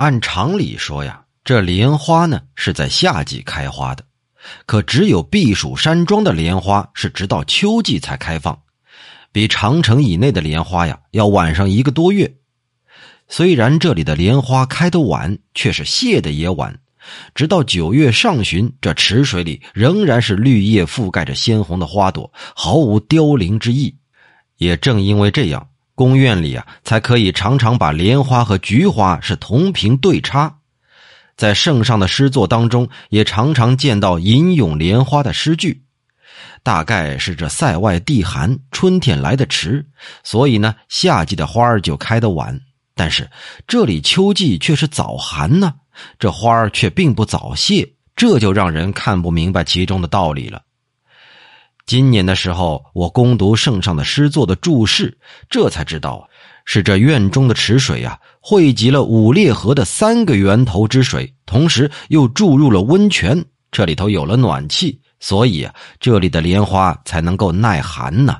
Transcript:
按常理说呀，这莲花呢是在夏季开花的，可只有避暑山庄的莲花是直到秋季才开放，比长城以内的莲花呀要晚上一个多月。虽然这里的莲花开得晚，却是谢的也晚。直到九月上旬，这池水里仍然是绿叶覆盖着鲜红的花朵，毫无凋零之意。也正因为这样，宫院里啊，才可以常常把莲花和菊花是同频对插。在圣上的诗作当中，也常常见到吟咏莲花的诗句。大概是这塞外地寒，春天来的迟，所以呢，夏季的花儿就开得晚。但是这里秋季却是早寒呢。这花儿却并不早谢，这就让人看不明白其中的道理了。今年的时候，我攻读圣上的诗作的注释，这才知道是这院中的池水啊，汇集了五列河的三个源头之水，同时又注入了温泉，这里头有了暖气，所以啊，这里的莲花才能够耐寒呢。